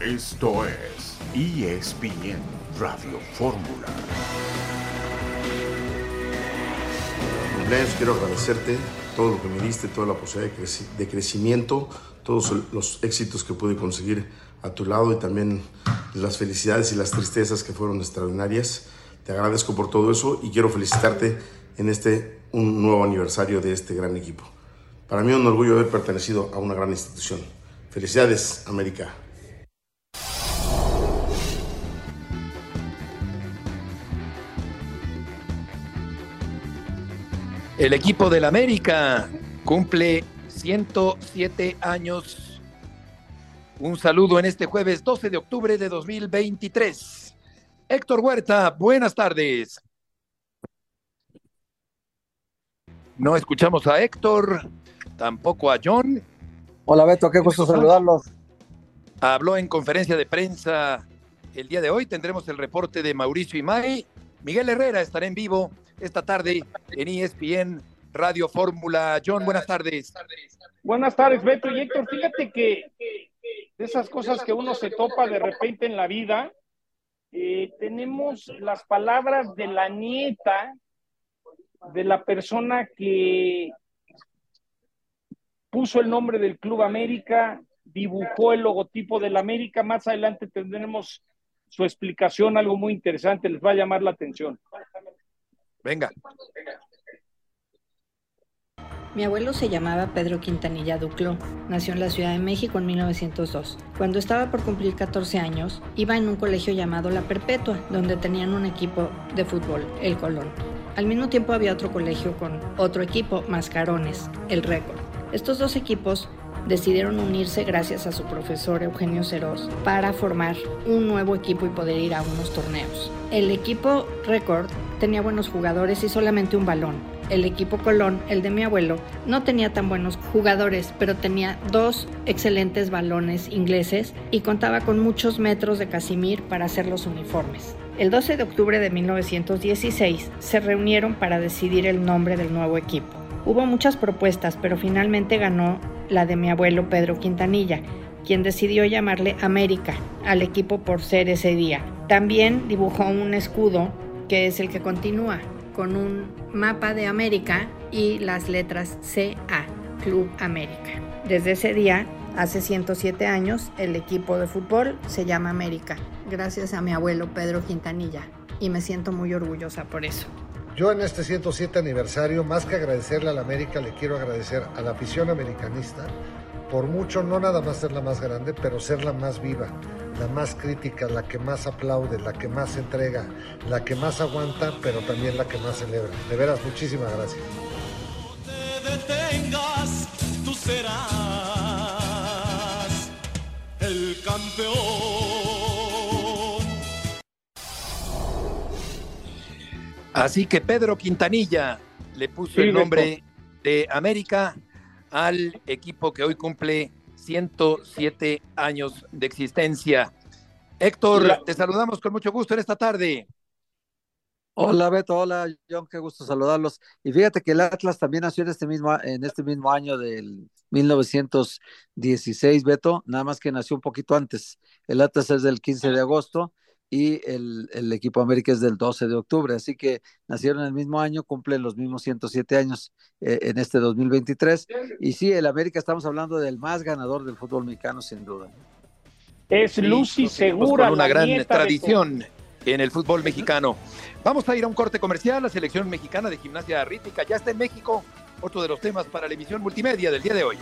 Esto es ESPN Radio Fórmula. Cumpleaños, quiero agradecerte todo lo que me diste, toda la posibilidad de, creci- de crecimiento, todos los éxitos que pude conseguir a tu lado y también las felicidades y las tristezas que fueron extraordinarias. Te agradezco por todo eso y quiero felicitarte en este un nuevo aniversario de este gran equipo. Para mí es un orgullo haber pertenecido a una gran institución. Felicidades, América. El equipo del América cumple 107 años. Un saludo en este jueves 12 de octubre de 2023. Héctor Huerta, buenas tardes. No escuchamos a Héctor, tampoco a John. Hola Beto, qué gusto saludarlos. Habló en conferencia de prensa el día de hoy. Tendremos el reporte de Mauricio Imay. Miguel Herrera estará en vivo esta tarde en ESPN Radio Fórmula. John, buenas tardes. Buenas tardes, Beto y Héctor. Fíjate que de esas cosas que uno se topa de repente en la vida, eh, tenemos las palabras de la nieta de la persona que puso el nombre del Club América, dibujó el logotipo del América. Más adelante tendremos su explicación, algo muy interesante, les va a llamar la atención. Venga. Mi abuelo se llamaba Pedro Quintanilla Duclo. Nació en la Ciudad de México en 1902. Cuando estaba por cumplir 14 años, iba en un colegio llamado La Perpetua, donde tenían un equipo de fútbol, el Colón. Al mismo tiempo había otro colegio con otro equipo, Mascarones, el Récord. Estos dos equipos decidieron unirse gracias a su profesor Eugenio Ceros para formar un nuevo equipo y poder ir a unos torneos. El equipo Record tenía buenos jugadores y solamente un balón. El equipo Colón, el de mi abuelo, no tenía tan buenos jugadores, pero tenía dos excelentes balones ingleses y contaba con muchos metros de Casimir para hacer los uniformes. El 12 de octubre de 1916 se reunieron para decidir el nombre del nuevo equipo. Hubo muchas propuestas, pero finalmente ganó la de mi abuelo Pedro Quintanilla, quien decidió llamarle América al equipo por ser ese día. También dibujó un escudo que es el que continúa, con un mapa de América y las letras CA, Club América. Desde ese día, hace 107 años, el equipo de fútbol se llama América, gracias a mi abuelo Pedro Quintanilla, y me siento muy orgullosa por eso. Yo en este 107 aniversario, más que agradecerle a la América, le quiero agradecer a la afición americanista por mucho, no nada más ser la más grande, pero ser la más viva, la más crítica, la que más aplaude, la que más entrega, la que más aguanta, pero también la que más celebra. De veras, muchísimas gracias. te detengas, tú serás el campeón. Así que Pedro Quintanilla le puso Sí, el nombre de América al equipo que hoy cumple 107 años de existencia. Héctor, te saludamos con mucho gusto en esta tarde. Hola Beto, hola John, qué gusto saludarlos. Y fíjate que el Atlas también nació en este mismo, en este mismo año del 1916, Beto, nada más que nació un poquito antes. El Atlas es del 15 de agosto y el, el equipo América es del 12 de octubre, así que nacieron el mismo año, cumplen los mismos 107 años eh, en este 2023. Y sí, el América estamos hablando del más ganador del fútbol mexicano, sin duda. Es Sí, Lucy Segura, Con una gran de- tradición en el fútbol mexicano. Vamos a ir a un corte comercial. La selección mexicana de gimnasia rítmica ya está en México. Otro de los temas para la emisión multimedia del día de hoy.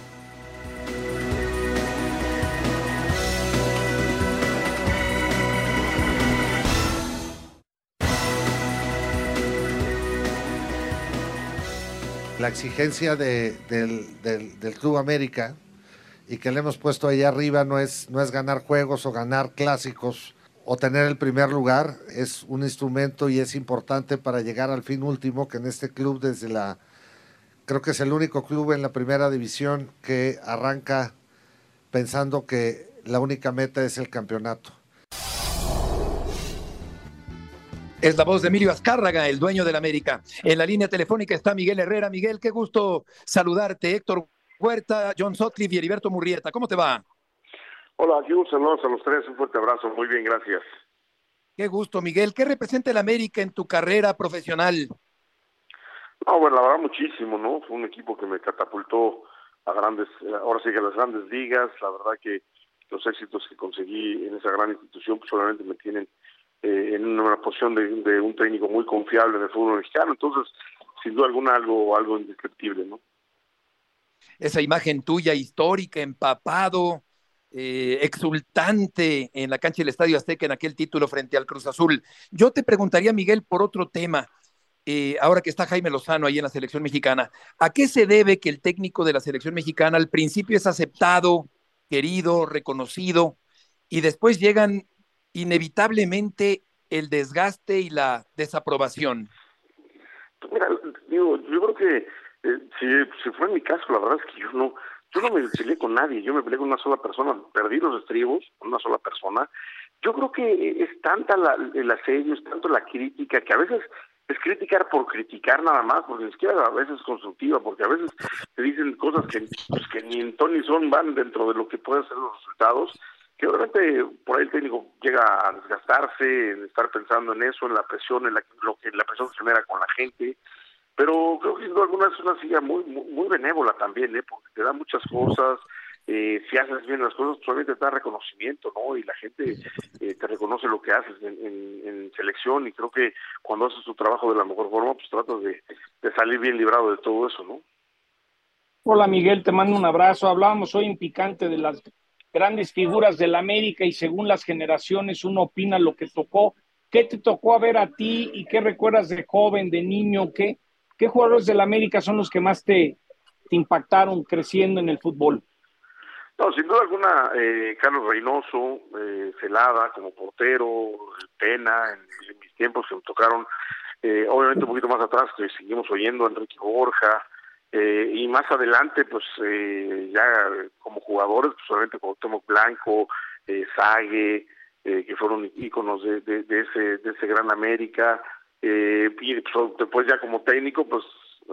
La exigencia de- del, Club América y que le hemos puesto ahí arriba no es, no es ganar juegos o ganar clásicos o tener el primer lugar, es un instrumento y es importante para llegar al fin último, que en este club desde la, creo que es el único club en la primera división que arranca pensando que la única meta es el campeonato. Es la voz de Emilio Azcárraga, el dueño del América. En la línea telefónica está Miguel Herrera. Miguel, qué gusto saludarte. Héctor Huerta, John Sotcliffe y Heriberto Murrieta. ¿Cómo te va? Hola, aquí un saludo a los tres, un fuerte abrazo, muy bien, gracias. Qué gusto, Miguel. ¿Qué representa el América en tu carrera profesional? No, bueno, la verdad muchísimo, ¿no? Fue un equipo que me catapultó a grandes, ahora sí que a las grandes ligas, la verdad que los éxitos que conseguí en esa gran institución pues solamente me tienen eh, en una posición de, un técnico muy confiable en fútbol mexicano, entonces sin duda alguna algo, algo indescriptible, ¿no? Esa imagen tuya histórica, empapado, eh, exultante en la cancha del Estadio Azteca en aquel título frente al Cruz Azul. Yo te preguntaría, Miguel, por otro tema. Eh, ahora que está Jaime Lozano ahí en la selección mexicana, ¿a qué se debe que el técnico de la selección mexicana al principio es aceptado, querido, reconocido, y después llegan inevitablemente el desgaste y la desaprobación? Mira, digo, yo creo que eh, si, fue en mi caso, la verdad es que yo no, yo no me peleé con nadie, yo me peleé con una sola persona, perdí los estribos con una sola persona. Yo creo que es tanta la, el asedio, es tanto la crítica, que a veces es criticar por criticar nada más, porque ni siquiera a veces es constructiva, porque a veces te dicen cosas que, pues, ni en ton ni son van dentro de lo que pueden ser los resultados, que obviamente por ahí el técnico llega a desgastarse, en estar pensando en eso, en la presión, en la, lo que la presión genera con la gente, pero creo que alguna es una silla muy, muy, benévola también, ¿eh? porque te da muchas cosas, eh, si haces bien las cosas, solamente te da reconocimiento, ¿no? Y la gente eh, te reconoce lo que haces en, selección y creo que cuando haces tu trabajo de la mejor forma, pues tratas de, de, salir bien librado de todo eso, ¿no? Hola Miguel, te mando un abrazo. Hablábamos hoy en Picante de las grandes figuras de la América y según las generaciones uno opina lo que tocó. ¿Qué te tocó a ver a ti y qué recuerdas de joven, de niño? ¿Qué, qué jugadores de la América son los que más te, impactaron creciendo en el fútbol? No, sin duda alguna, eh, Carlos Reynoso, eh, Celada como portero, Pena, en, mis tiempos que me tocaron, eh, obviamente un poquito más atrás, que seguimos oyendo Enrique Borja, eh, y más adelante, pues eh, ya como jugadores, pues obviamente Tomo Blanco, eh, Sague, eh, que fueron íconos de, de, de, ese, de ese gran América, eh, y pues, después ya como técnico, pues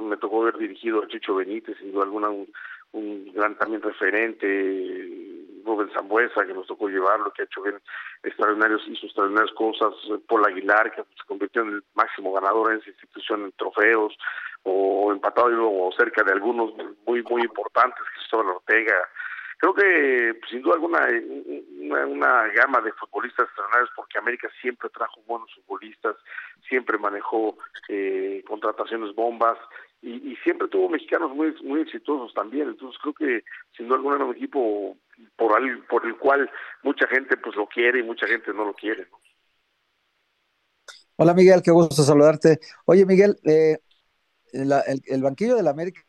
me tocó haber dirigido a Chicho Benítez, sin duda alguna, un, un gran también referente, Rubén Zambuesa, que nos tocó llevarlo, que ha hecho bien extraordinarios, hizo extraordinarias cosas, Paul Aguilar, que se convirtió en el máximo ganador en esa institución en trofeos, o empatado y luego cerca de algunos muy, muy importantes, Cristóbal Ortega. Creo que sin duda alguna una, una gama de futbolistas extraordinarios porque América siempre trajo buenos futbolistas, siempre manejó eh, contrataciones bombas y, y, siempre tuvo mexicanos muy muy exitosos también entonces creo que sin duda era un equipo por el, por el cual mucha gente pues lo quiere y mucha gente no lo quiere. Hola Miguel, qué gusto saludarte. Oye Miguel, eh, la, el, el, banquillo del América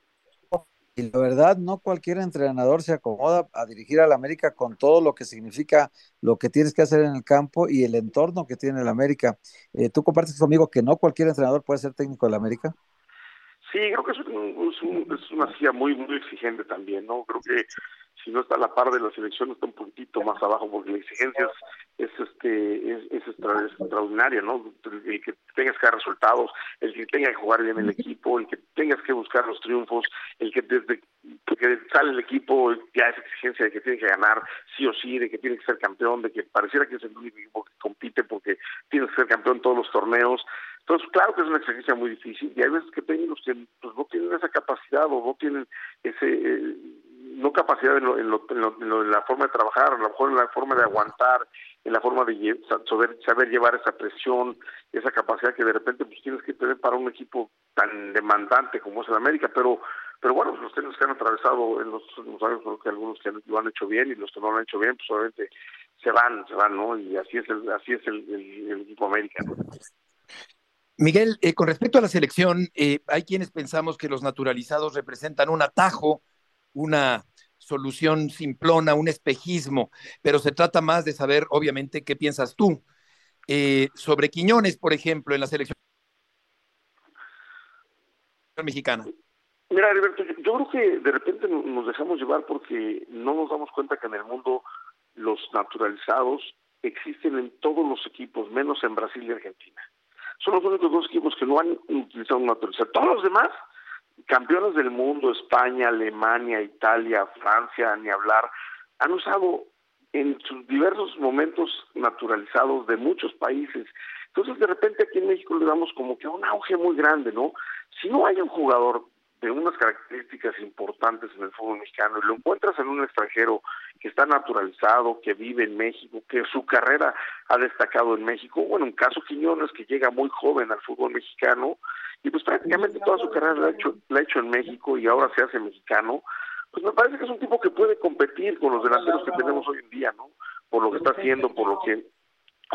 y la verdad no cualquier entrenador se acomoda a dirigir al América con todo lo que significa lo que tienes que hacer en el campo y el entorno que tiene el América. Eh, ¿Tú compartes conmigo que no cualquier entrenador puede ser técnico del América? Sí, creo que es, un, es, un, es una silla muy, muy exigente también, ¿no? Creo que si no está a la par de la selección está un puntito más abajo porque la exigencia es, es este es, es, extraordinaria no el que tengas que dar resultados el que tenga que jugar bien el equipo el que tengas que buscar los triunfos el que desde que sale el equipo ya es exigencia de que tiene que ganar sí o sí de que tiene que ser campeón de que pareciera que es el único equipo que compite porque tiene que ser campeón en todos los torneos entonces, claro que es una exigencia muy difícil y hay veces que técnicos que pues, no tienen esa capacidad o no tienen ese eh, no capacidad en, lo, en, lo, en, lo, en, la forma de trabajar, a lo mejor en la forma de aguantar, en la forma de saber, saber llevar esa presión, esa capacidad que de repente pues tienes que tener para un equipo tan demandante como es el América, pero pero bueno, los técnicos que han atravesado en los últimos años, creo que algunos que lo han hecho bien y los que no lo han hecho bien, pues obviamente se van, se van, ¿no? Y así es el, así es el, el, equipo América. ¿no? Miguel, eh, con respecto a la selección, eh, hay quienes pensamos que los naturalizados representan un atajo, una solución simplona, un espejismo, pero se trata más de saber, obviamente, qué piensas tú eh, sobre Quiñones, por ejemplo, en la selección mexicana. Mira, Alberto, yo, yo creo que de repente nos dejamos llevar porque no nos damos cuenta que en el mundo los naturalizados existen en todos los equipos, menos en Brasil y Argentina son los únicos dos equipos que no han utilizado un naturalizado. Todos los demás, campeones del mundo, España, Alemania, Italia, Francia, ni hablar, han usado en sus diversos momentos naturalizados de muchos países. Entonces, de repente aquí en México le damos como que un auge muy grande, ¿no? Si no hay un jugador unas características importantes en el fútbol mexicano y lo encuentras en un extranjero que está naturalizado, que vive en México, que su carrera ha destacado en México, bueno, en caso Quiñones que llega muy joven al fútbol mexicano y pues prácticamente toda su carrera la ha hecho, la ha hecho en México y ahora se hace mexicano, pues me parece que es un tipo que puede competir con los delanteros que tenemos hoy en día, ¿no? Por lo que está haciendo, por lo que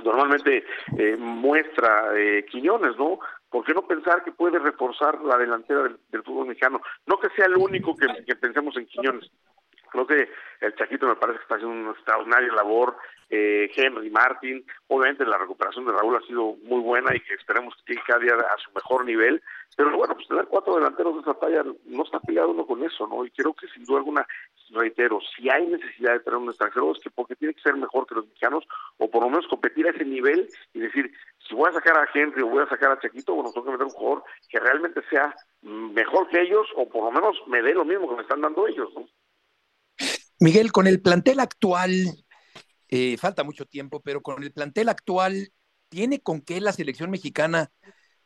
normalmente eh, muestra eh, Quiñones, ¿no? ¿Por qué no pensar que puede reforzar la delantera del, fútbol mexicano? No que sea el único que, que pensemos en Quiñones. Creo que el Chaquito me parece que está haciendo una extraordinaria labor. Eh, Henry Martin, obviamente la recuperación de Raúl ha sido muy buena y que esperemos que cada día a su mejor nivel. Pero bueno, pues tener cuatro delanteros de esa talla no está pegado uno con eso, ¿no? Y creo que sin duda alguna, reitero, si hay necesidad de tener un extranjero es que porque tiene que ser mejor que los mexicanos o por lo menos competir a ese nivel y decir, si voy a sacar a Henry o voy a sacar a Chaquito, bueno, tengo que meter un jugador que realmente sea mejor que ellos o por lo menos me dé lo mismo que me están dando ellos, ¿no? Miguel, con el plantel actual, eh, falta mucho tiempo, pero con el plantel actual, ¿tiene con qué la selección mexicana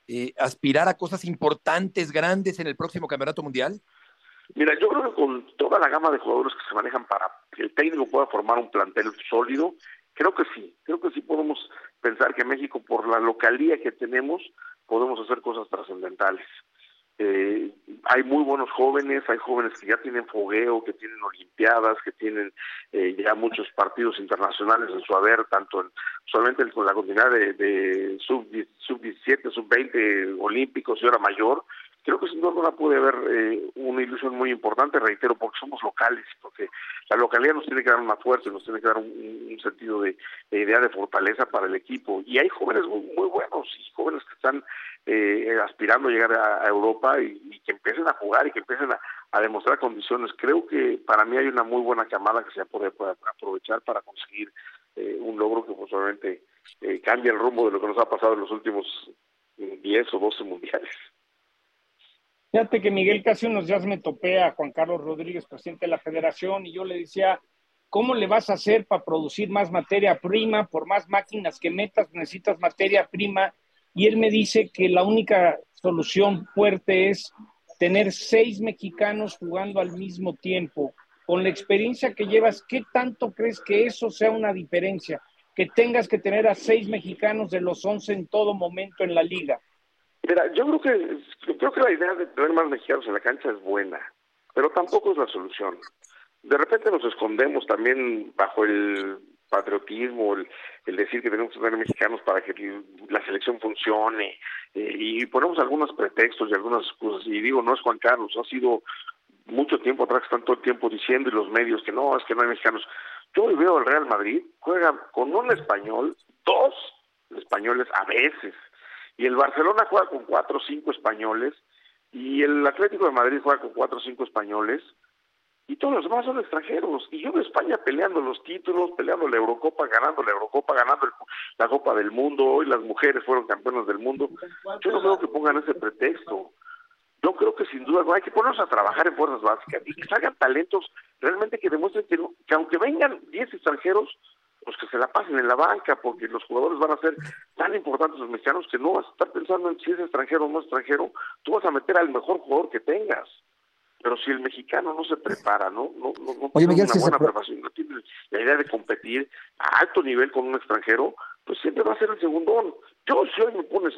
eh, aspirar a cosas importantes, grandes en el próximo Campeonato Mundial? Mira, yo creo que con toda la gama de jugadores que se manejan para que el técnico pueda formar un plantel sólido, creo que sí, creo que sí podemos pensar que México, por la localía que tenemos, podemos hacer cosas trascendentales. Hay muy buenos jóvenes, hay jóvenes que ya tienen fogueo, que tienen olimpiadas, que tienen eh, ya muchos partidos internacionales en su haber, tanto en, solamente con la continuidad de, de sub, sub 17, sub 20 olímpicos y hora mayor, creo que sin duda puede haber eh, una ilusión muy importante, reitero, porque somos locales, porque la localidad nos tiene que dar una fuerza, nos tiene que dar un, sentido de, idea de fortaleza para el equipo. Y hay jóvenes muy, buenos y jóvenes que están eh, aspirando a llegar a, Europa y, que empiecen a jugar y que empiecen a, demostrar condiciones. Creo que para mí hay una muy buena camada que se puede, aprovechar para conseguir eh, un logro que posiblemente pues, cambie el rumbo de lo que nos ha pasado en los últimos 10 o 12 mundiales. Fíjate que Miguel casi unos días me topé a Juan Carlos Rodríguez, presidente de la federación, y yo le decía, ¿cómo le vas a hacer para producir más materia prima? Por más máquinas que metas, necesitas materia prima. Y él me dice que la única solución fuerte es tener seis mexicanos jugando al mismo tiempo. Con la experiencia que llevas, ¿qué tanto crees que eso sea una diferencia? Que tengas que tener a seis mexicanos de los once en todo momento en la liga. Mira, yo creo que creo que la idea de tener más mexicanos en la cancha es buena, pero tampoco es la solución. De repente nos escondemos también bajo el patriotismo, el, decir que tenemos que tener mexicanos para que la selección funcione, eh, y ponemos algunos pretextos y algunas cosas, y digo, no es Juan Carlos, ha sido mucho tiempo atrás, el tiempo diciendo y los medios que no, es que no hay mexicanos. Yo veo al Real Madrid, juega con un español, dos españoles a veces, y el Barcelona juega con cuatro o cinco españoles, y el Atlético de Madrid juega con cuatro o cinco españoles, y todos los demás son extranjeros. Y yo veo España peleando los títulos, peleando la Eurocopa, ganando la Eurocopa, ganando la Copa del Mundo. Hoy las mujeres fueron campeonas del mundo. Yo no creo que pongan ese pretexto. Yo creo que sin duda hay que ponernos a trabajar en fuerzas básicas y que salgan talentos realmente que demuestren que, que aunque vengan 10 extranjeros, pues que se la pasen en la banca, porque los jugadores van a ser tan importantes los mexicanos que no vas a estar pensando en si es extranjero o no extranjero, tú vas a meter al mejor jugador que tengas. Pero si el mexicano no se prepara, no, no, no, tiene una buena preparación, no tiene la idea de competir a alto nivel con un extranjero, pues siempre va a ser el segundón. Yo, si hoy me pones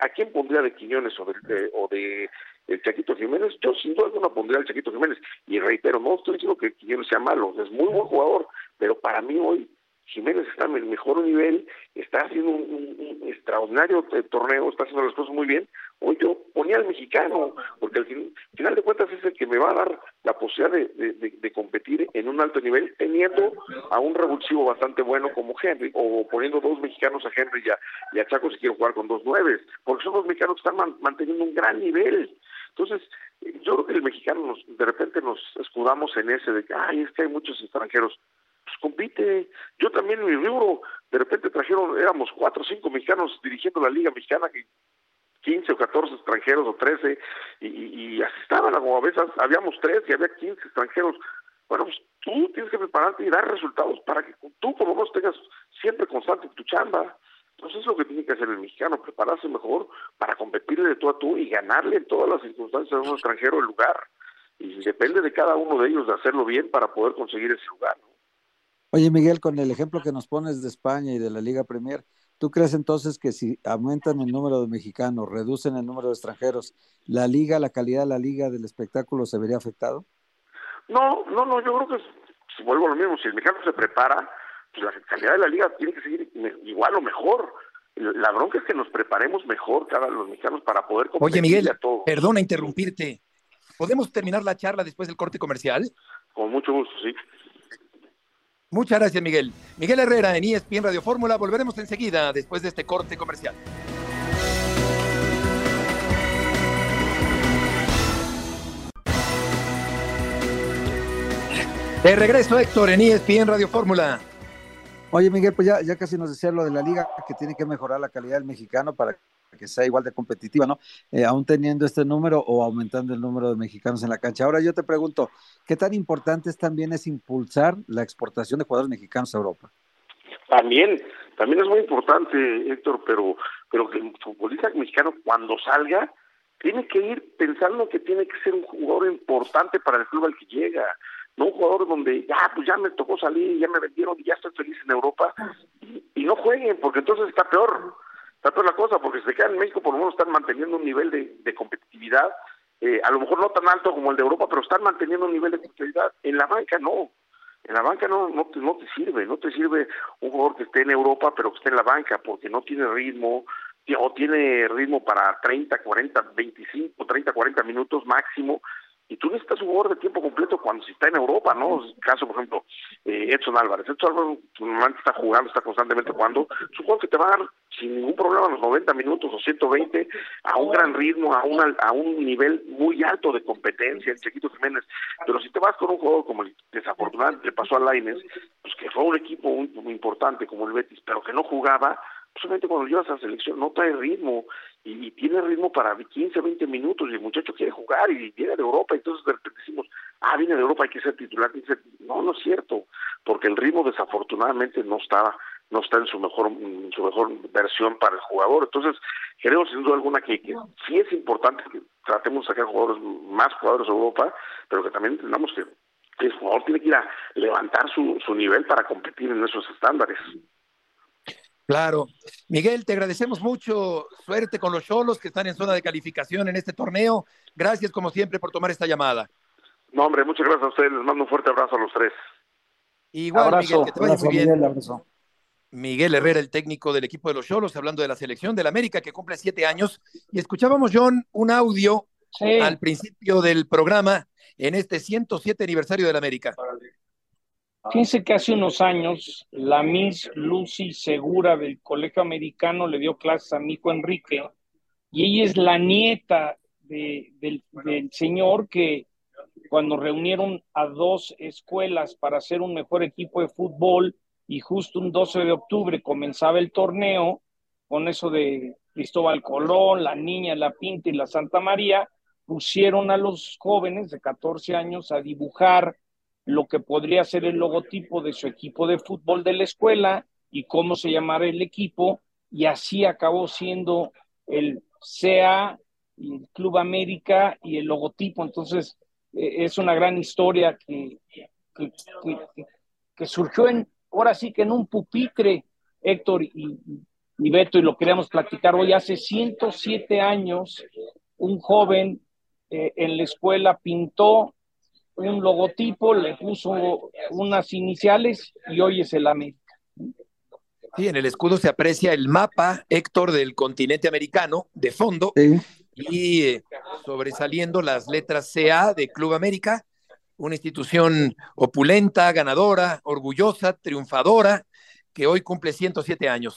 a quién pondría de Quiñones o de, o de el Chaquito Jiménez, yo sin duda alguna pondría al Chaquito Jiménez. Y reitero, no estoy diciendo que Quiñones sea malo, es muy buen jugador, pero para mí hoy Jiménez está en el mejor nivel, está haciendo un, extraordinario eh, torneo, está haciendo las cosas muy bien. Hoy yo ponía al mexicano, porque al final de cuentas es el que me va a dar la posibilidad de, competir en un alto nivel, teniendo a un revulsivo bastante bueno como Henry, o poniendo dos mexicanos a Henry y a, Chaco si quiero jugar con dos nueves, porque son dos mexicanos que están manteniendo un gran nivel. Entonces, yo creo que el mexicano nos, de repente nos escudamos en ese de que, ay, es que hay muchos extranjeros pues compite. Yo también en mi rubro, de repente trajeron, éramos cuatro o cinco mexicanos dirigiendo la Liga Mexicana, que 15 o 14 extranjeros o 13, y, y así estaban, como a veces habíamos tres y había 15 extranjeros. bueno, pues tú tienes que prepararte y dar resultados para que tú por lo tengas siempre constante tu chamba. Entonces es lo que tiene que hacer el mexicano, prepararse mejor para competir de tú a tú y ganarle en todas las circunstancias a un extranjero el lugar. Y depende de cada uno de ellos de hacerlo bien para poder conseguir ese lugar. Oye, Miguel, con el ejemplo que nos pones de España y de la Liga Premier, ¿tú crees entonces que si aumentan el número de mexicanos, reducen el número de extranjeros, la liga, la calidad de la liga del espectáculo se vería afectado? No, no, no, yo creo que si vuelvo a lo mismo, si el mexicano se prepara, pues la calidad de la liga tiene que seguir igual o mejor. La bronca es que nos preparemos mejor cada los mexicanos para poder competir Oye, Miguel, perdona interrumpirte. ¿Podemos terminar la charla después del corte comercial? Con mucho gusto, sí. Muchas gracias, Miguel. Miguel Herrera en ESPN Radio Fórmula. Volveremos enseguida después de este corte comercial. De regreso, Héctor, en ESPN Radio Fórmula. Oye, Miguel, pues ya, ya casi nos decía lo de la liga, que tiene que mejorar la calidad del mexicano para que sea igual de competitiva, ¿no? Eh, aún teniendo este número o aumentando el número de mexicanos en la cancha. Ahora yo te pregunto, ¿qué tan importante es también es impulsar la exportación de jugadores mexicanos a Europa? También, también es muy importante, Héctor, pero, pero que el futbolista mexicano cuando salga tiene que ir pensando que tiene que ser un jugador importante para el club al que llega no un jugador donde ya pues ya me tocó salir, ya me vendieron y ya estoy feliz en Europa y, no jueguen porque entonces está peor, está peor la cosa porque si se quedan en México por lo menos están manteniendo un nivel de, competitividad, eh, a lo mejor no tan alto como el de Europa, pero están manteniendo un nivel de competitividad. En la banca no, en la banca no, no, te, no te sirve, no te sirve un jugador que esté en Europa pero que esté en la banca porque no tiene ritmo o tiene ritmo para 30, 40, 25, 30, 40 minutos máximo y tú necesitas un jugador de tiempo completo cuando se está en Europa, ¿no? Caso, por ejemplo, eh, Edson Álvarez. Edson Álvarez normalmente está jugando, está constantemente jugando. Es un jugador que te va a dar sin ningún problema los 90 minutos o 120 a un gran ritmo, a, una, a un nivel muy alto de competencia, el Chiquito Jiménez. Pero si te vas con un jugador como el desafortunadamente le pasó a Laines, pues que fue un equipo muy importante como el Betis, pero que no jugaba, solamente cuando llevas a la selección no trae ritmo y, tiene ritmo para 15, 20 minutos y el muchacho quiere jugar y viene de Europa, entonces de repente decimos, ah, viene de Europa, hay que ser titular. no, no es cierto, porque el ritmo desafortunadamente no estaba no está en su mejor en su mejor versión para el jugador. Entonces, creo sin duda alguna que, que sí es importante que tratemos de sacar jugadores, más jugadores de Europa, pero que también entendamos que el jugador tiene que ir a levantar su, su nivel para competir en esos estándares. Claro. Miguel, te agradecemos mucho. Suerte con los cholos que están en zona de calificación en este torneo. Gracias, como siempre, por tomar esta llamada. No, hombre, muchas gracias a ustedes. Les mando un fuerte abrazo a los tres. Igual, Miguel, que te vaya muy bien. Miguel, Herrera, el técnico del equipo de los Cholos, hablando de la selección del América que cumple siete años. Y escuchábamos, John, un audio al principio del programa en este 107 aniversario del América. Fíjense que hace unos años la Miss Lucy Segura del Colegio Americano le dio clases a mi hijo Enrique y ella es la nieta del, del señor que cuando reunieron a dos escuelas para hacer un mejor equipo de fútbol y justo un 12 de octubre comenzaba el torneo con eso de Cristóbal Colón, la Niña, la Pinta y la Santa María, pusieron a los jóvenes de 14 años a dibujar lo que podría ser el logotipo de su equipo de fútbol de la escuela y cómo se llamara el equipo, y así acabó siendo el CA, el Club América y el logotipo. Entonces, eh, es una gran historia que, que, surgió en, ahora sí que en un pupitre, Héctor y, Beto, y lo queríamos platicar hoy, hace 107 años, un joven eh, en la escuela pintó un logotipo, le puso unas iniciales y hoy es el América. Sí, en el escudo se aprecia el mapa, Héctor, del continente americano de fondo y eh, sobresaliendo las letras CA de Club América, una institución opulenta, ganadora, orgullosa, triunfadora, que hoy cumple 107 años.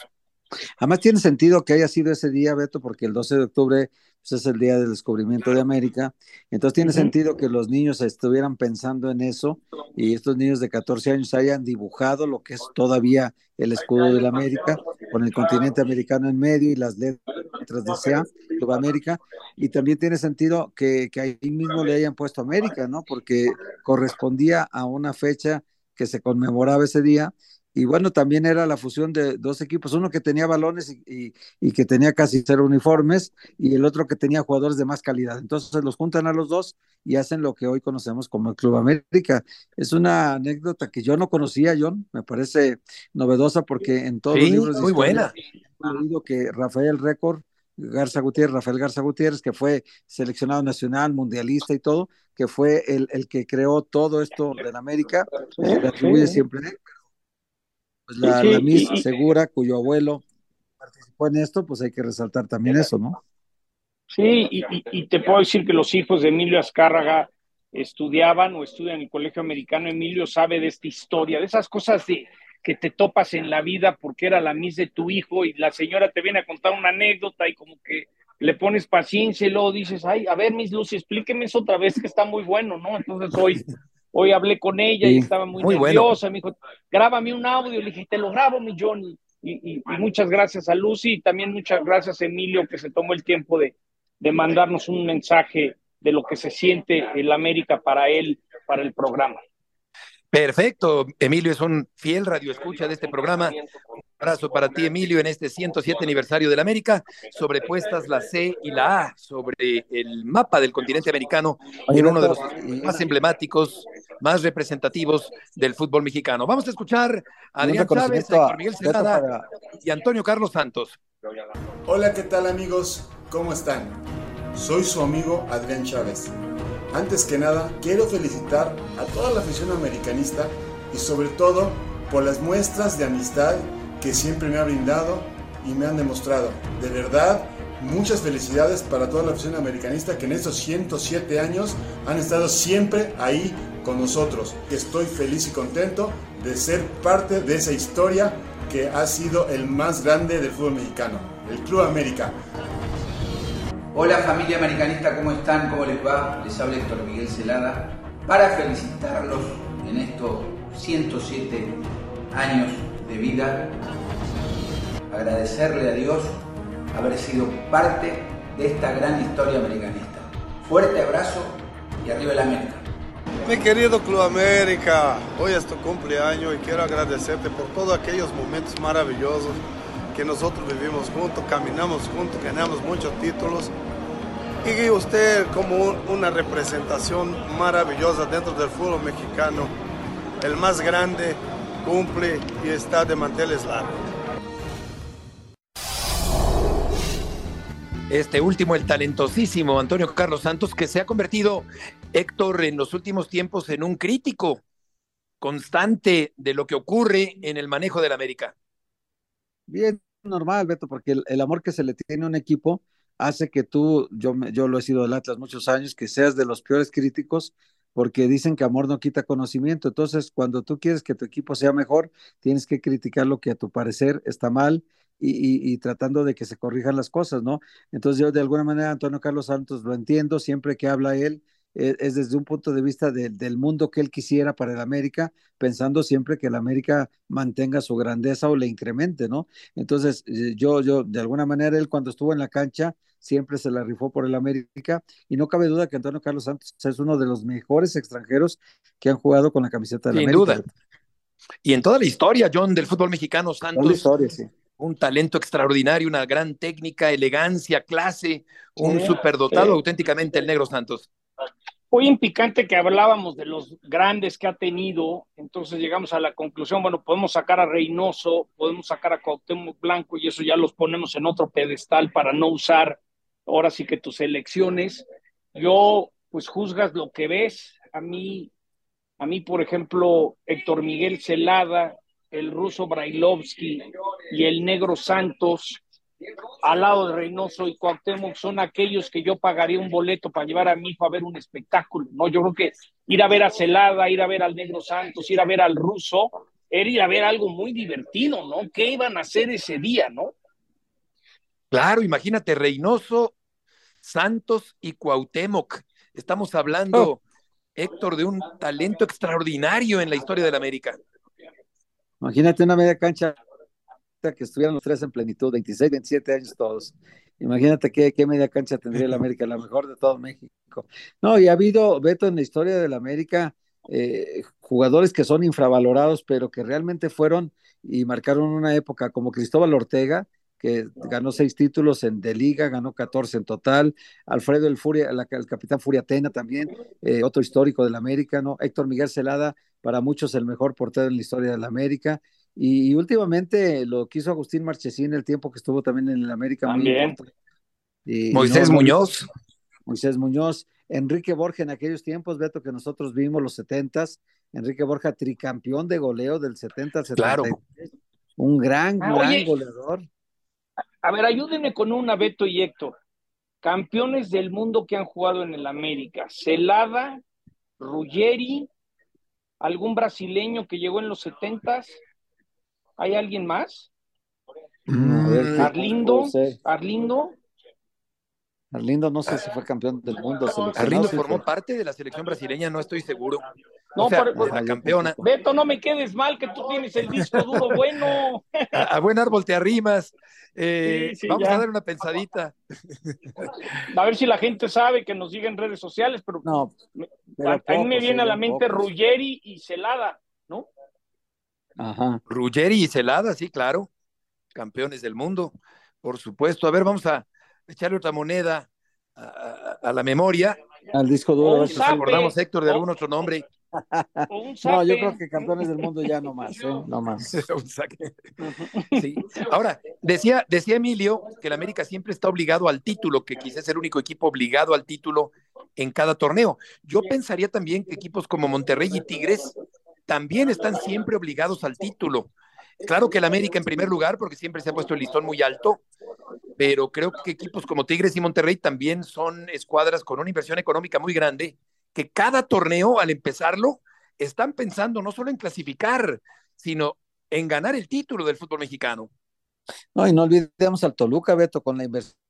Además tiene sentido que haya sido ese día, Beto, porque el 12 de octubre pues, es el día del descubrimiento de América. Entonces tiene sentido que los niños estuvieran pensando en eso y estos niños de 14 años hayan dibujado lo que es todavía el escudo de la América, con el continente americano en medio y las letras de SEA. Club América, y también tiene sentido que, que ahí mismo le hayan puesto América, ¿no? Porque correspondía a una fecha que se conmemoraba ese día y bueno, también era la fusión de dos equipos, uno que tenía balones y, y, que tenía casi cero uniformes y el otro que tenía jugadores de más calidad. Entonces los juntan a los dos y hacen lo que hoy conocemos como el Club América. Es una anécdota que yo no conocía, John, me parece novedosa porque en todos los libros muy buena. que Rafael Récord Garza Gutiérrez, Rafael Garza Gutiérrez, que fue seleccionado nacional, mundialista y todo, que fue el, el que creó todo esto en América, se le atribuye siempre pues la, Miss Segura, cuyo abuelo participó en esto, pues hay que resaltar también eso, ¿no? Sí, y, te puedo decir que los hijos de Emilio Azcárraga estudiaban o estudian en el colegio americano. Emilio sabe de esta historia, de esas cosas de que te topas en la vida porque era la Miss de tu hijo y la señora te viene a contar una anécdota y como que le pones paciencia y luego dices, ay, a ver, Miss Lucy, explíqueme eso otra vez que está muy bueno, ¿no? Entonces hoy Hoy hablé con ella y estaba muy, nerviosa. Me dijo, grábame un audio. Le dije, te lo grabo, mi Johnny. Y, muchas gracias a Lucy y también muchas gracias a Emilio que se tomó el tiempo de, de mandarnos un mensaje de lo que se siente el América para él, para el programa. Perfecto, Emilio es un fiel radioescucha de este programa. Un abrazo para ti, Emilio, en este 107 aniversario de la América, sobrepuestas la C y la A sobre el mapa del continente americano en uno de los más emblemáticos, más representativos del fútbol mexicano. Vamos a escuchar a Adrián Chávez, a Miguel Celada y Antonio Carlos Santos. Hola, ¿qué tal amigos? ¿Cómo están? Soy su amigo Adrián Chávez antes que nada, quiero felicitar a toda la afición americanista y sobre todo por las muestras de amistad que siempre me ha brindado y me han demostrado. De verdad, muchas felicidades para toda la afición americanista que en estos 107 años han estado siempre ahí con nosotros. Estoy feliz y contento de ser parte de esa historia que ha sido el más grande del fútbol mexicano, el Club América. Hola familia americanista, ¿cómo están? ¿Cómo les va? Les habla Héctor Miguel Celada para felicitarlos en estos 107 años de vida, agradecerle a Dios haber sido parte de esta gran historia americanista. Fuerte abrazo y arriba la América. Mi querido Club América, hoy es tu cumpleaños y quiero agradecerte por todos aquellos momentos maravillosos que nosotros vivimos juntos, caminamos juntos, ganamos muchos títulos. Y usted como una representación maravillosa dentro del fútbol mexicano, el más grande, cumple y está de manteles largos. Este último, el talentosísimo Antonio Carlos Santos, que se ha convertido, Héctor, en los últimos tiempos en un crítico constante de lo que ocurre en el manejo del América. Bien, normal, Beto, porque el, amor que se le tiene a un equipo hace que tú, yo, yo lo he sido del Atlas muchos años, que seas de los peores críticos, porque dicen que amor no quita conocimiento. Entonces, cuando tú quieres que tu equipo sea mejor, tienes que criticar lo que a tu parecer está mal y, y, tratando de que se corrijan las cosas, ¿no? Entonces, yo de alguna manera, Antonio Carlos Santos lo entiendo, siempre que habla él, e, es, desde un punto de vista del mundo que él quisiera para el América, pensando siempre que el América mantenga su grandeza o le incremente, ¿no? Entonces, eh, yo, yo, de alguna manera, él cuando estuvo en la cancha, siempre se la rifó por el América, y no cabe duda que Antonio Carlos Santos es uno de los mejores extranjeros que han jugado con la camiseta de la América. Sin duda. Y en toda la historia, John, del fútbol mexicano, Santos. Historia, sí un talento extraordinario, una gran técnica, elegancia, clase, un superdotado auténticamente el Negro Santos. Hoy en Picante que hablábamos de los grandes que ha tenido, entonces llegamos a la conclusión, bueno, podemos sacar a Reynoso, podemos sacar a Cuauhtémoc Blanco y eso ya los ponemos en otro pedestal para no usar ahora sí que tus elecciones. Yo, pues juzgas lo que ves. A mí, a mí, por ejemplo, Héctor Miguel Celada, el ruso Brailovsky y el negro Santos, al lado de Reynoso y Cuauhtémoc son aquellos que yo pagaría un boleto para llevar a mi hijo a ver un espectáculo, ¿no? Yo creo que ir a ver a Celada, ir a ver al Negro Santos, ir a ver al ruso, era ir a ver algo muy divertido, ¿no? ¿Qué iban a hacer ese día, no? Claro, imagínate, Reynoso, Santos y Cuauhtémoc. Estamos hablando, oh. Héctor, de un talento extraordinario en la historia de la América. Imagínate una media cancha que estuvieran los tres en plenitud, 26, 27 años todos. Imagínate qué, qué media cancha tendría el América, la mejor de todo México. No, y ha habido, Beto, en la historia del América, eh, jugadores que son infravalorados, pero que realmente fueron y marcaron una época como Cristóbal Ortega, que ganó seis títulos en de liga, ganó 14 en total. Alfredo el Furia, el capitán Furiatena también, eh, otro histórico del América, ¿no? Héctor Miguel Celada, para muchos el mejor portero en la historia del América. Y, últimamente lo quiso Agustín Marchesín el tiempo que estuvo también en el América. También. Y, Moisés Muñoz. Moisés Muñoz. Enrique Borja en aquellos tiempos, Beto, que nosotros vimos los setentas. Enrique Borja, tricampeón de goleo del 70 al 70. Claro. Un gran, ah, gran goleador. A ver, ayúdenme con una, Beto y Héctor. Campeones del mundo que han jugado en el América. Celada, Ruggeri, algún brasileño que llegó en los setentas. ¿Hay alguien más? Mm, Arlindo, Arlindo. Arlindo no sé si fue campeón del mundo. Arlindo formó parte de la selección brasileña, no estoy seguro. No, por, la campeona. Beto, no me quedes mal que tú tienes el disco duro bueno. A, buen árbol te arrimas. Eh, vamos a dar una pensadita. A ver si la gente sabe que nos sigue en redes sociales, pero, no, a, mí me viene a la mente Ruggeri y Celada, ¿no? Ajá. Ruggeri y Celada, sí, claro. Campeones del mundo, por supuesto. A ver, vamos a echarle otra moneda a, la memoria. Al disco duro. Nos acordamos, Héctor, de algún otro nombre. no, yo creo que campeones del mundo ya no más, ¿eh? no más. sí. Ahora, decía, decía Emilio que el América siempre está obligado al título, que quizás es el único equipo obligado al título en cada torneo. Yo pensaría también que equipos como Monterrey y Tigres también están siempre obligados al título. Claro que el América en primer lugar, porque siempre se ha puesto el listón muy alto, pero creo que equipos como Tigres y Monterrey también son escuadras con una inversión económica muy grande, que cada torneo al empezarlo están pensando no solo en clasificar, sino en ganar el título del fútbol mexicano. No, y no olvidemos al Toluca, Beto, con la inversión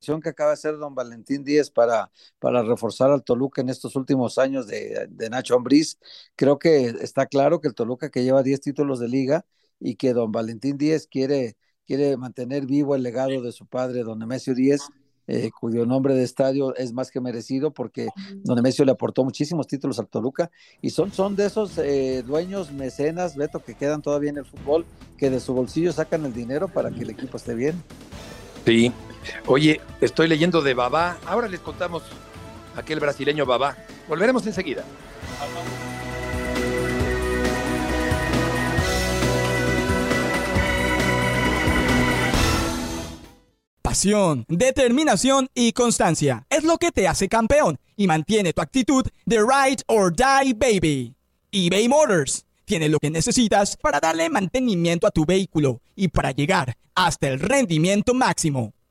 que acaba de hacer don Valentín Díez para, para reforzar al Toluca en estos últimos años de, Nacho Ambriz. Creo que está claro que el Toluca que lleva 10 títulos de liga y que don Valentín Díez quiere, quiere mantener vivo el legado de su padre, don Nemesio Díez, eh, cuyo nombre de estadio es más que merecido porque don Nemesio le aportó muchísimos títulos al Toluca y son, son de esos eh, dueños mecenas, Beto, que quedan todavía en el fútbol, que de su bolsillo sacan el dinero para que el equipo esté bien. Sí, Oye, estoy leyendo de Babá. Ahora les contamos aquel brasileño Babá. Volveremos enseguida. Pasión, determinación y constancia es lo que te hace campeón y mantiene tu actitud de ride or die baby. eBay Motors tiene lo que necesitas para darle mantenimiento a tu vehículo y para llegar hasta el rendimiento máximo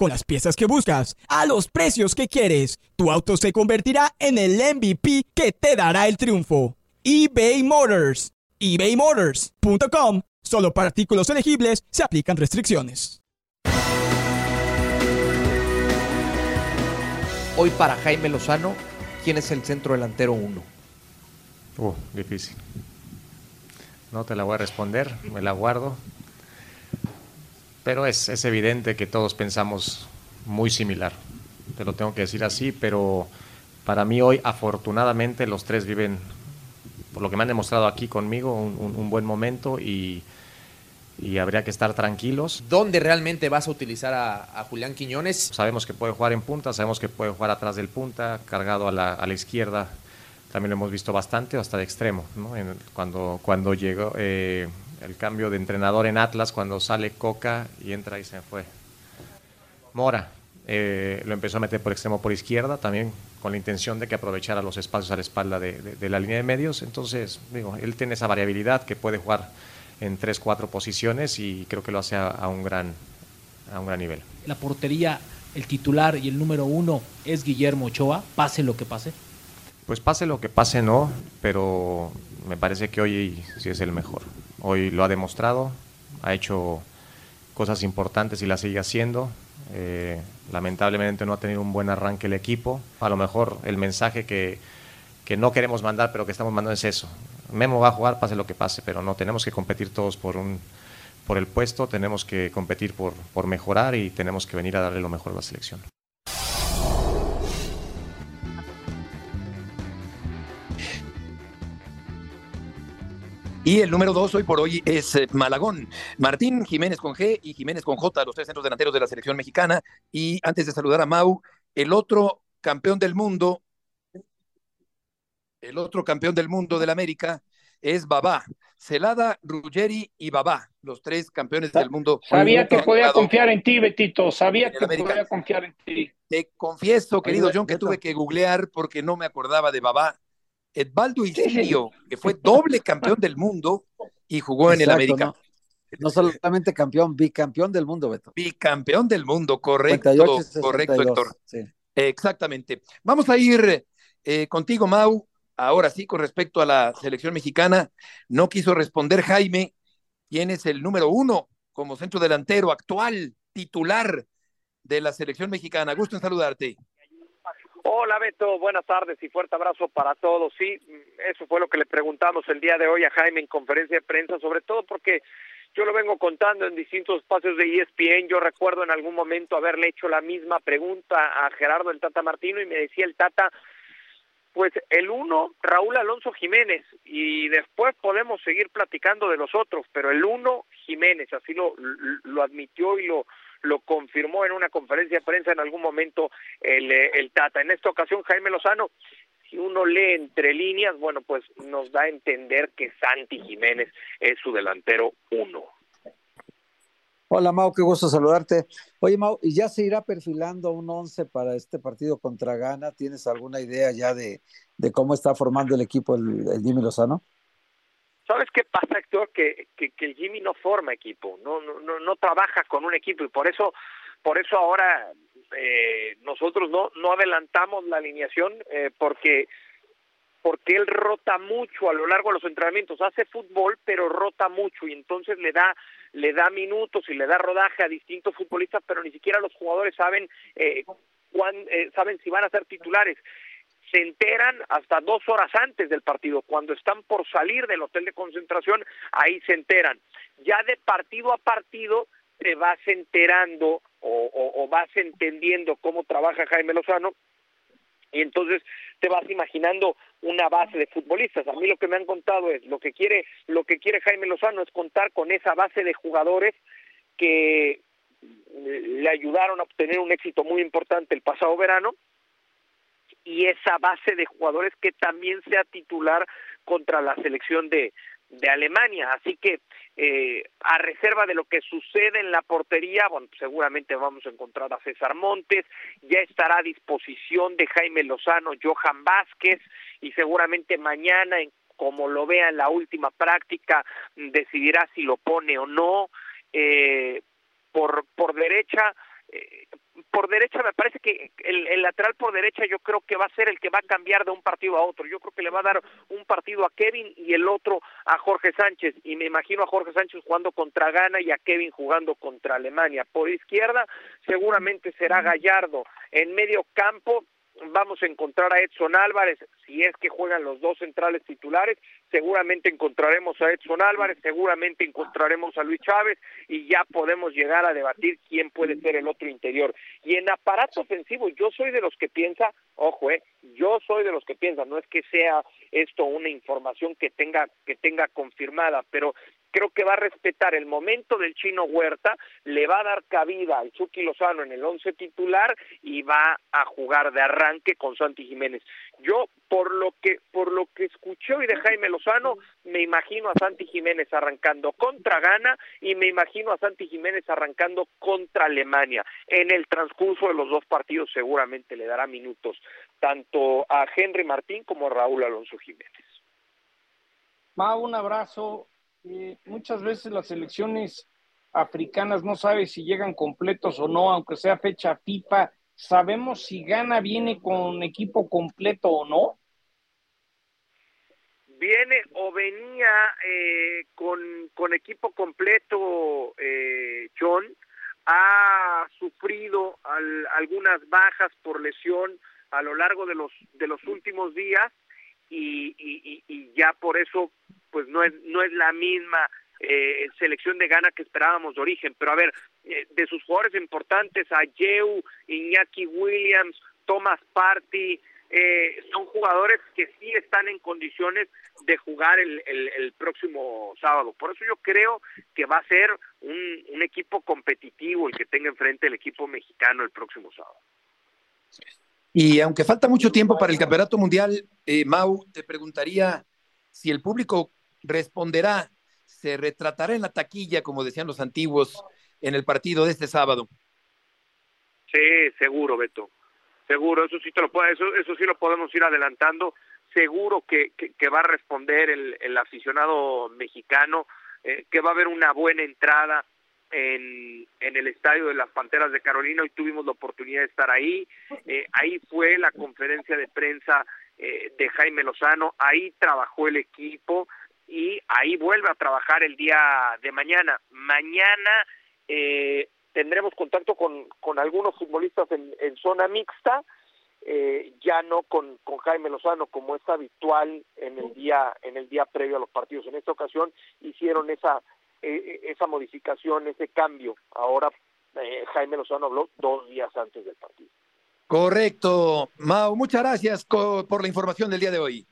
con las piezas que buscas, a los precios que quieres. Tu auto se convertirá en el MVP que te dará el triunfo. eBay Motors. ebaymotors.com. Solo para artículos elegibles se aplican restricciones. Hoy para Jaime Lozano, ¿quién es el centro delantero 1? Uh, difícil. No te la voy a responder, me la guardo pero es, es, evidente que todos pensamos muy similar. Te lo tengo que decir así, pero para mí hoy afortunadamente los tres viven, por lo que me han demostrado aquí conmigo, un, un, buen momento y, y, habría que estar tranquilos. ¿Dónde realmente vas a utilizar a, a, Julián Quiñones? Sabemos que puede jugar en punta, sabemos que puede jugar atrás del punta, cargado a la, a la izquierda. También lo hemos visto bastante, hasta de extremo. ¿no? En, cuando, cuando llegó... Eh, el cambio de entrenador en Atlas cuando sale Coca y entra y se fue. Mora eh, lo empezó a meter por extremo por izquierda, también con la intención de que aprovechara los espacios a la espalda de, la línea de medios. Entonces, digo, él tiene esa variabilidad que puede jugar en tres, cuatro posiciones y creo que lo hace a, un, gran, a un gran nivel. La portería el titular y el número uno es Guillermo Ochoa, pase lo que pase? Pues pase lo que pase, no, pero me parece que hoy sí es el mejor. Hoy lo ha demostrado, ha hecho cosas importantes y las sigue haciendo. Eh, lamentablemente no ha tenido un buen arranque el equipo. A lo mejor el mensaje que, que no queremos mandar, pero que estamos mandando es eso. Memo va a jugar, pase lo que pase, pero no tenemos que competir todos por un por el puesto, tenemos que competir por, por mejorar y tenemos que venir a darle lo mejor a la selección. Y el número dos hoy por hoy es eh, Malagón. Martín Jiménez con G y Jiménez con J, los tres centros delanteros de la selección mexicana. Y antes de saludar a Mau, el otro campeón del mundo, el otro campeón del mundo del América es Babá. Celada, Ruggeri y Babá, los tres campeones del mundo. Sabía que podía confiar en ti, Betito. Sabía que podía confiar en ti. Te confieso, querido John, que tuve que googlear porque no me acordaba de Babá. Edvaldo Isirio, que fue doble campeón del mundo y jugó en el América. ¿no? no solamente campeón, bicampeón del mundo, Beto. Bicampeón del mundo, correcto, 58, correcto, Héctor. Sí. Exactamente. Vamos a ir eh, contigo, Mau. Ahora sí, con respecto a la selección mexicana, no quiso responder Jaime, quién es el número uno como centro delantero actual, titular de la selección mexicana. Gusto en saludarte. Hola Beto, buenas tardes y fuerte abrazo para todos. Sí, eso fue lo que le preguntamos el día de hoy a Jaime en conferencia de prensa, sobre todo porque yo lo vengo contando en distintos espacios de ESPN. Yo recuerdo en algún momento haberle hecho la misma pregunta a Gerardo el Tata Martino y me decía el Tata, pues el uno, Raúl Alonso Jiménez, y después podemos seguir platicando de los otros, pero el uno, Jiménez, así lo, lo admitió y lo, lo confirmó en una conferencia de prensa en algún momento el, el Tata. En esta ocasión, Jaime Lozano, si uno lee entre líneas, bueno, pues nos da a entender que Santi Jiménez es su delantero uno. Hola Mau, qué gusto saludarte. Oye Mau, ¿y ya se irá perfilando un once para este partido contra Ghana? ¿Tienes alguna idea ya de, de cómo está formando el equipo el, el Jimmy Lozano? ¿Sabes qué pasa, Héctor? Que, que, el Jimmy no forma equipo, no, no, no trabaja con un equipo y por eso, por eso ahora eh, nosotros no, no adelantamos la alineación eh, porque porque él rota mucho a lo largo de los entrenamientos, hace fútbol pero rota mucho y entonces le da le da minutos y le da rodaje a distintos futbolistas, pero ni siquiera los jugadores saben eh, cuán, eh, saben si van a ser titulares se enteran hasta dos horas antes del partido, cuando están por salir del hotel de concentración, ahí se enteran. Ya de partido a partido te vas enterando o, vas entendiendo cómo trabaja Jaime Lozano y entonces te vas imaginando una base de futbolistas. A mí lo que me han contado es lo que quiere lo que quiere Jaime Lozano es contar con esa base de jugadores que le ayudaron a obtener un éxito muy importante el pasado verano y esa base de jugadores que también sea titular contra la selección de, de Alemania. Así que eh, a reserva de lo que sucede en la portería, bueno, seguramente vamos a encontrar a César Montes, ya estará a disposición de Jaime Lozano, Johan Vázquez y seguramente mañana, como lo vea en la última práctica, decidirá si lo pone o no. Eh, por, por derecha, por derecha me parece que el, el, lateral por derecha yo creo que va a ser el que va a cambiar de un partido a otro. Yo creo que le va a dar un partido a Kevin y el otro a Jorge Sánchez. Y me imagino a Jorge Sánchez jugando contra Ghana y a Kevin jugando contra Alemania. Por izquierda seguramente será Gallardo. En medio campo vamos a encontrar a Edson Álvarez, si es que juegan los dos centrales titulares, seguramente encontraremos a Edson Álvarez, seguramente encontraremos a Luis Chávez y ya podemos llegar a debatir quién puede ser el otro interior. Y en aparato ofensivo, yo soy de los que piensa, ojo, eh, yo soy de los que piensa, no es que sea esto una información que tenga que tenga confirmada, pero creo que va a respetar el momento del chino Huerta, le va a dar cabida al Chucky Lozano en el once titular y va a jugar de arranque con Santi Jiménez. Yo por lo que por lo que escuché hoy de Jaime Lozano, me imagino a Santi Jiménez arrancando contra Ghana y me imagino a Santi Jiménez arrancando contra Alemania. En el transcurso de los dos partidos seguramente le dará minutos tanto a Henry Martín como a Raúl Alonso Jiménez. Ma, un abrazo. Eh, muchas veces las elecciones africanas, no sabe si llegan completos o no, aunque sea fecha FIFA. ¿Sabemos si Ghana viene con equipo completo o no? Viene o venía eh, con, con equipo completo, eh, John. Ha sufrido al, algunas bajas por lesión a lo largo de los, de los últimos días y, y, y ya por eso pues no es, no es la misma eh, selección de Ghana que esperábamos de origen. Pero a ver, eh, de sus jugadores importantes, a Yeu, Iñaki Williams, Thomas Party, eh, son jugadores que sí están en condiciones de jugar el, el, el, próximo sábado. Por eso yo creo que va a ser un, un equipo competitivo el que tenga enfrente el equipo mexicano el próximo sábado. Y aunque falta mucho tiempo para el Campeonato Mundial, eh, Mau, te preguntaría si el público responderá, se retratará en la taquilla, como decían los antiguos, en el partido de este sábado. Sí, seguro, Beto. Seguro, eso sí te lo eso, sí lo podemos ir adelantando. Seguro que, va a responder el, el aficionado mexicano, eh, que va a haber una buena entrada en, en el estadio de las Panteras de Carolina. Hoy tuvimos la oportunidad de estar ahí. Eh, ahí fue la conferencia de prensa eh, de Jaime Lozano. Ahí trabajó el equipo y ahí vuelve a trabajar el día de mañana. Mañana eh, tendremos contacto con, con algunos futbolistas en, zona mixta, eh, ya no con, con Jaime Lozano como es habitual en el día en el día previo a los partidos. En esta ocasión hicieron esa eh, esa modificación, ese cambio. Ahora eh, Jaime Lozano habló dos días antes del partido. Correcto, Mau. Muchas gracias por la información del día de hoy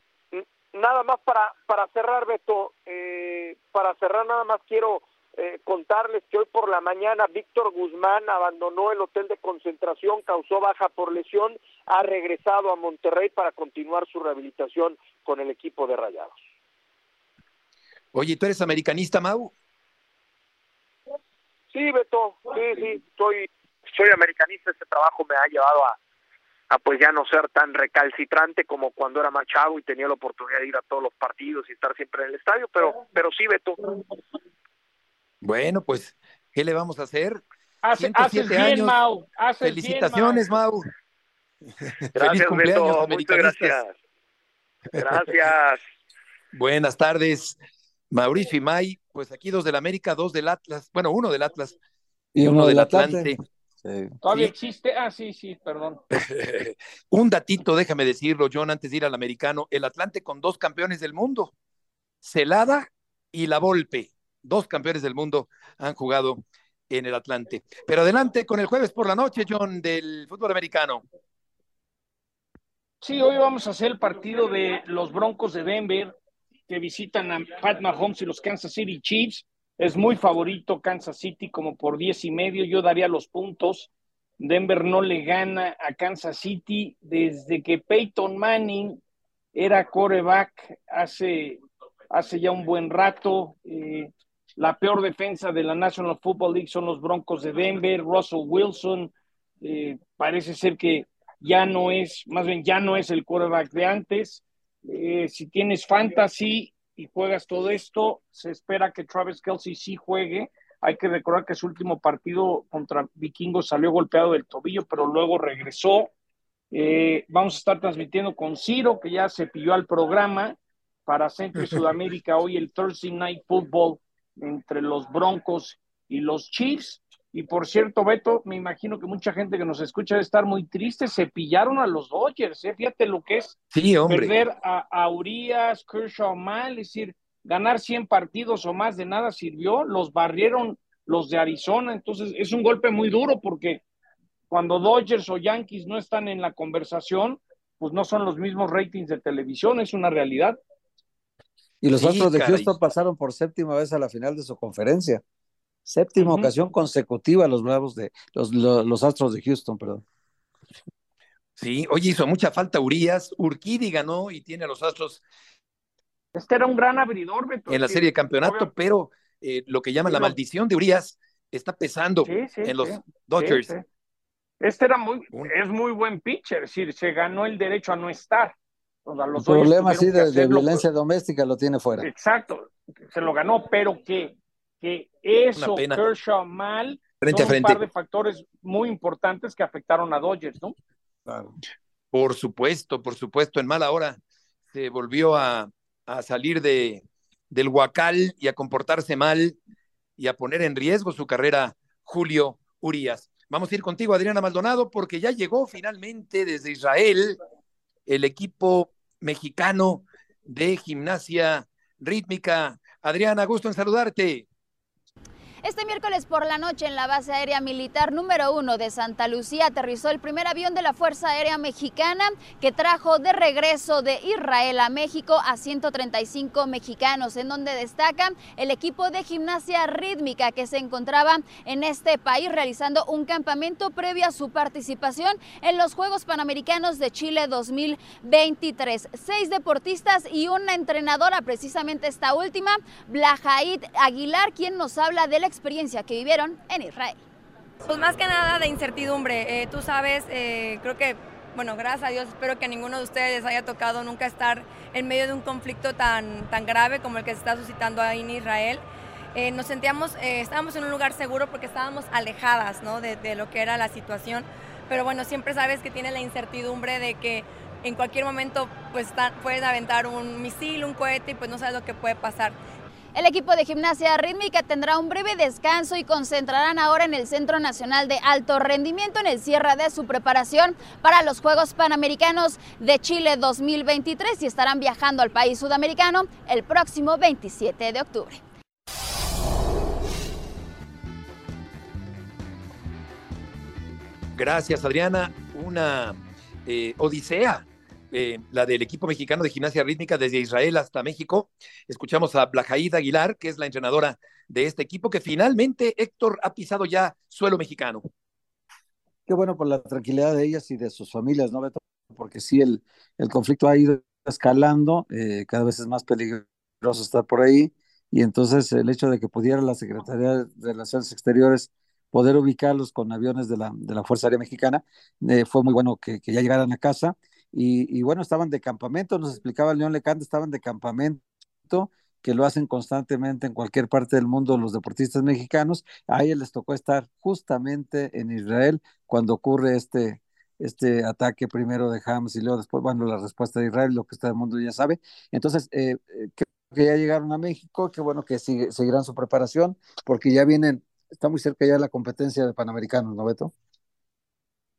nada más para, para cerrar, Beto, eh, para cerrar nada más quiero eh, contarles que hoy por la mañana Víctor Guzmán abandonó el hotel de concentración, causó baja por lesión, ha regresado a Monterrey para continuar su rehabilitación con el equipo de Rayados. Oye, ¿tú eres americanista, Mau? Sí, Beto, sí, sí, soy, soy americanista, este trabajo me ha llevado a, a pues ya no ser tan recalcitrante como cuando era más chavo y tenía la oportunidad de ir a todos los partidos y estar siempre en el estadio, pero pero sí, Beto. Bueno, pues, ¿qué le vamos a hacer? Hace, haces bien, años. Mau. Haces Felicitaciones, bien, Mau. Gracias, Feliz cumpleaños, Beto. Muchas gracias. Gracias. Buenas tardes, Mauricio y May. Pues aquí dos del América, dos del Atlas. Bueno, uno del Atlas Y uno del Atlante. Atlante. ¿Todavía Sí. existe? Ah, sí, sí, perdón. Un datito, déjame decirlo, John, antes de ir al americano. El Atlante con dos campeones del mundo, Celada y La Volpe. Dos campeones del mundo han jugado en el Atlante. Pero adelante con el jueves por la noche, John, del fútbol americano. Sí, hoy vamos a hacer el partido de los Broncos de Denver que visitan a Pat Mahomes y los Kansas City Chiefs. Es muy favorito Kansas City como por diez y medio. Yo daría los puntos. Denver no le gana a Kansas City desde que Peyton Manning era coreback hace, hace ya un buen rato. Eh, la peor defensa de la National Football League son los Broncos de Denver. Russell Wilson eh, parece ser que ya no es, más bien ya no es el quarterback de antes. Eh, si tienes fantasy y juegas todo esto, se espera que Travis Kelsey sí juegue. Hay que recordar que su último partido contra Vikingos salió golpeado del tobillo, pero luego regresó. Eh, vamos a estar transmitiendo con Ciro, que ya se pilló al programa para Centro y Sudamérica hoy el Thursday Night Football entre los Broncos y los Chiefs. Y por cierto, Beto, me imagino que mucha gente que nos escucha debe estar muy triste. Se pillaron a los Dodgers, ¿eh? fíjate lo que es Sí, hombre. perder a, a Urias, Kershaw mal, es decir, ganar 100 partidos o más de nada sirvió. Los barrieron los de Arizona, entonces es un golpe muy duro porque cuando Dodgers o Yankees no están en la conversación, pues no son los mismos ratings de televisión, es una realidad. Y los Sí, Astros de caray. Houston pasaron por séptima vez a la final de su conferencia. Séptima ocasión consecutiva los Bravos de los, los, los Astros de Houston, perdón. Sí, oye, hizo mucha falta Urias. Urquidi ganó y tiene a los Astros Este era un gran abridor, Beto. en la serie de campeonato, obvio- pero eh, lo que llaman Sí, la no. maldición de Urias está pesando Sí, sí, en los sí. Dodgers. Sí, sí. Este era muy, es muy buen pitcher, es decir, se ganó el derecho a no estar. O sea, El los Dodgers problema sí de, de violencia doméstica lo tiene fuera. Exacto, se lo ganó, pero que que eso. Kershaw mal, Frente son a frente. un par de factores muy importantes que afectaron a Dodgers, ¿no? Por supuesto, por supuesto, en mala hora se volvió a, a salir de, del huacal y a comportarse mal y a poner en riesgo su carrera Julio Urias. Vamos a ir contigo, Adriana Maldonado, porque ya llegó finalmente desde Israel el equipo mexicano de gimnasia rítmica. Adriana, gusto en saludarte. Este miércoles por la noche en la base aérea militar número uno de Santa Lucía aterrizó el primer avión de la Fuerza Aérea Mexicana que trajo de regreso de Israel a México a 135 mexicanos, en donde destaca el equipo de gimnasia rítmica que se encontraba en este país realizando un campamento previo a su participación en los Juegos Panamericanos de Chile 2023. Seis deportistas y una entrenadora, precisamente esta última, Blajaid Aguilar, quien nos habla de la experiencia que vivieron en Israel. Pues más que nada de incertidumbre. Eh, tú sabes, eh, creo que, bueno, gracias a Dios, espero que a ninguno de ustedes haya tocado nunca estar en medio de un conflicto tan, tan grave como el que se está suscitando ahí en Israel. Eh, nos sentíamos, eh, estábamos en un lugar seguro porque estábamos alejadas ¿no? de, de lo que era la situación. Pero bueno, siempre sabes que tiene la incertidumbre de que en cualquier momento pues, puedes aventar un misil, un cohete y pues no sabes lo que puede pasar. El equipo de gimnasia rítmica tendrá un breve descanso y concentrarán ahora en el Centro Nacional de Alto Rendimiento en el cierre de su preparación para los Juegos Panamericanos de Chile 2023 y estarán viajando al país sudamericano el próximo 27 de octubre. Gracias, Adriana. Una eh, odisea, eh, la del equipo mexicano de gimnasia rítmica desde Israel hasta México. Escuchamos a Blajaid Aguilar, que es la entrenadora de este equipo, que finalmente Héctor ha pisado ya suelo mexicano. Qué bueno por la tranquilidad de ellas y de sus familias, ¿no, Beto? Porque sí, el, el conflicto ha ido escalando, eh, cada vez es más peligroso estar por ahí, y entonces el hecho de que pudiera la Secretaría de Relaciones Exteriores poder ubicarlos con aviones de la, de la Fuerza Aérea Mexicana, eh, fue muy bueno que, que ya llegaran a casa, y, bueno, estaban de campamento, nos explicaba León Lecante, estaban de campamento, que lo hacen constantemente en cualquier parte del mundo los deportistas mexicanos. A ellos les tocó estar justamente en Israel cuando ocurre este, este ataque primero de Hamas y luego después, bueno, la respuesta de Israel, lo que todo el mundo ya sabe. Entonces, eh, eh, creo que ya llegaron a México, qué bueno que sigue, seguirán su preparación, porque ya vienen, está muy cerca ya la competencia de Panamericanos, ¿no, Beto?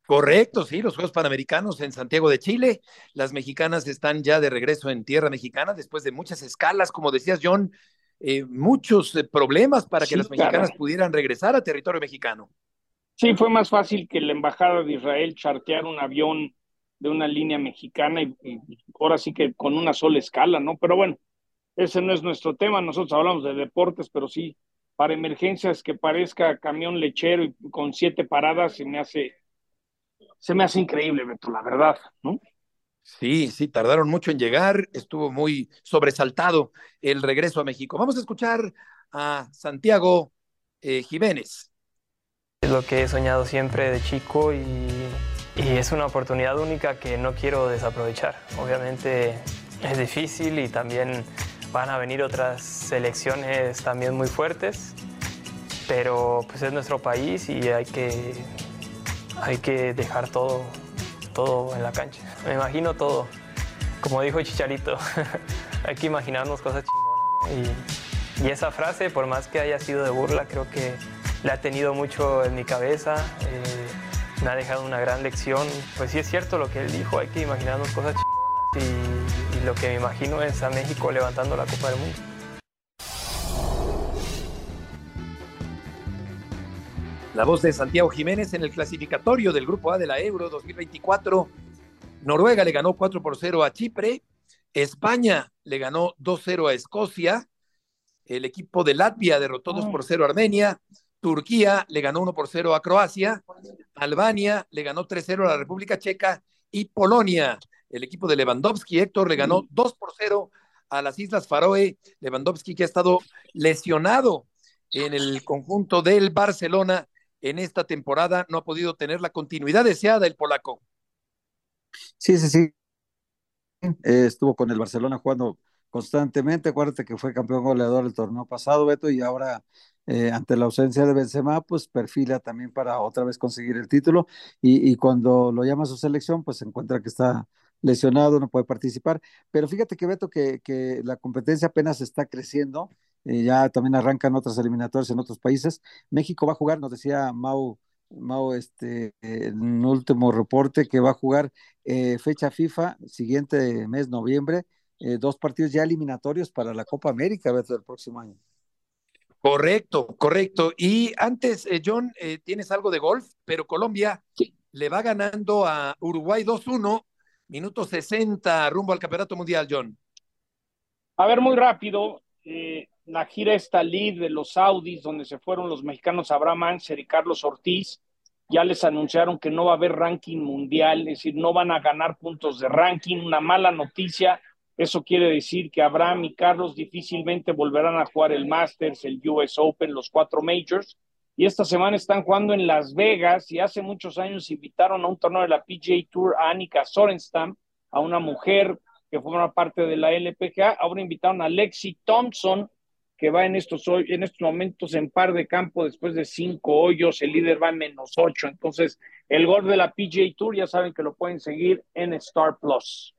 Correcto, sí, los Juegos Panamericanos en Santiago de Chile. Las mexicanas están ya de regreso en tierra mexicana después de muchas escalas, como decías, John, eh, muchos eh, problemas para que las mexicanas caray. pudieran regresar a territorio mexicano. Sí, fue más fácil que la embajada de Israel chartear un avión de una línea mexicana y, y ahora sí que con una sola escala, ¿no? Pero bueno, ese no es nuestro tema, nosotros hablamos de deportes, pero sí, para emergencias que parezca camión lechero y con siete paradas se me hace, se me hace increíble, Beto, la verdad, ¿no? Sí, sí, tardaron mucho en llegar, estuvo muy sobresaltado el regreso a México. Vamos a escuchar a Santiago eh, Jiménez. Es lo que he soñado siempre de chico y, y es una oportunidad única que no quiero desaprovechar. Obviamente es difícil y también van a venir otras selecciones también muy fuertes, pero pues es nuestro país y hay que, hay que dejar todo, todo en la cancha. Me imagino todo. Como dijo Chicharito, hay que imaginarnos cosas chingonas. Y, esa frase, por más que haya sido de burla, creo que la he tenido mucho en mi cabeza. eh, me ha dejado una gran lección. Pues sí es cierto lo que él dijo, hay que imaginarnos cosas chingonas. Y, y lo que me imagino es a México levantando la Copa del Mundo. La voz de Santiago Jiménez en el clasificatorio del Grupo A de la Euro 2024. Noruega le ganó 4 por 0 a Chipre. España le ganó 2-0 a Escocia. El equipo de Latvia derrotó 2 por 0 a Armenia. Turquía le ganó 1 por 0 a Croacia. Albania le ganó 3-0 a la República Checa. Y Polonia, el equipo de Lewandowski, Héctor, le ganó 2 por 0 a las Islas Faroe. Lewandowski que ha estado lesionado en el conjunto del Barcelona en esta temporada, no ha podido tener la continuidad deseada el polaco. Sí, sí, sí. Estuvo con el Barcelona jugando constantemente. Acuérdate que fue campeón goleador el torneo pasado, Beto, y ahora eh, ante la ausencia de Benzema, pues perfila también para otra vez conseguir el título. Y, y cuando lo llama a su selección, pues se encuentra que está lesionado, no puede participar. Pero fíjate que Beto, que, que la competencia apenas está creciendo. Eh, ya también arrancan otras eliminatorias en otros países. México va a jugar, nos decía Mau, Mau este, en un último reporte, que va a jugar eh, fecha FIFA, siguiente mes, noviembre, eh, dos partidos ya eliminatorios para la Copa América, del próximo año. Correcto, correcto. Y antes, eh, John, eh, tienes algo de golf, pero Colombia le va ganando a Uruguay 2-1, minuto 60, rumbo al Campeonato Mundial, John. A ver, muy rápido, eh, la gira esta lead de los Saudis, donde se fueron los mexicanos Abraham Anser y Carlos Ortiz, ya les anunciaron que no va a haber ranking mundial, es decir, no van a ganar puntos de ranking, una mala noticia. Eso quiere decir que Abraham y Carlos difícilmente volverán a jugar el Masters, el US Open, los cuatro majors. Y esta semana están jugando en Las Vegas y hace muchos años invitaron a un torneo de la PGA Tour a Annika Sorenstam, a una mujer que forma parte de la LPGA. Ahora invitaron a Lexi Thompson, que va en estos, en estos momentos en par de campo después de cinco hoyos. El líder va en menos ocho. Entonces, el golf de la PGA Tour ya saben que lo pueden seguir en Star Plus.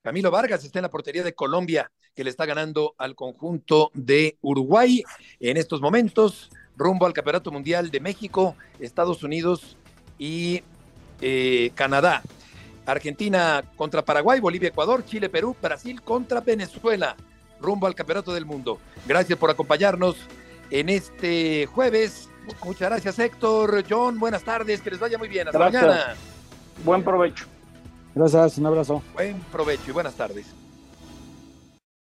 Camilo Vargas está en la portería de Colombia, que le está ganando al conjunto de Uruguay en estos momentos, rumbo al Campeonato Mundial de México, Estados Unidos y eh, Canadá. Argentina contra Paraguay, Bolivia, Ecuador, Chile, Perú, Brasil contra Venezuela, rumbo al Campeonato del Mundo. Gracias por acompañarnos en este jueves. Muchas gracias, Héctor, John, buenas tardes, que les vaya muy bien. Hasta Gracias. mañana. Buen provecho. Gracias, un abrazo. Buen provecho y buenas tardes.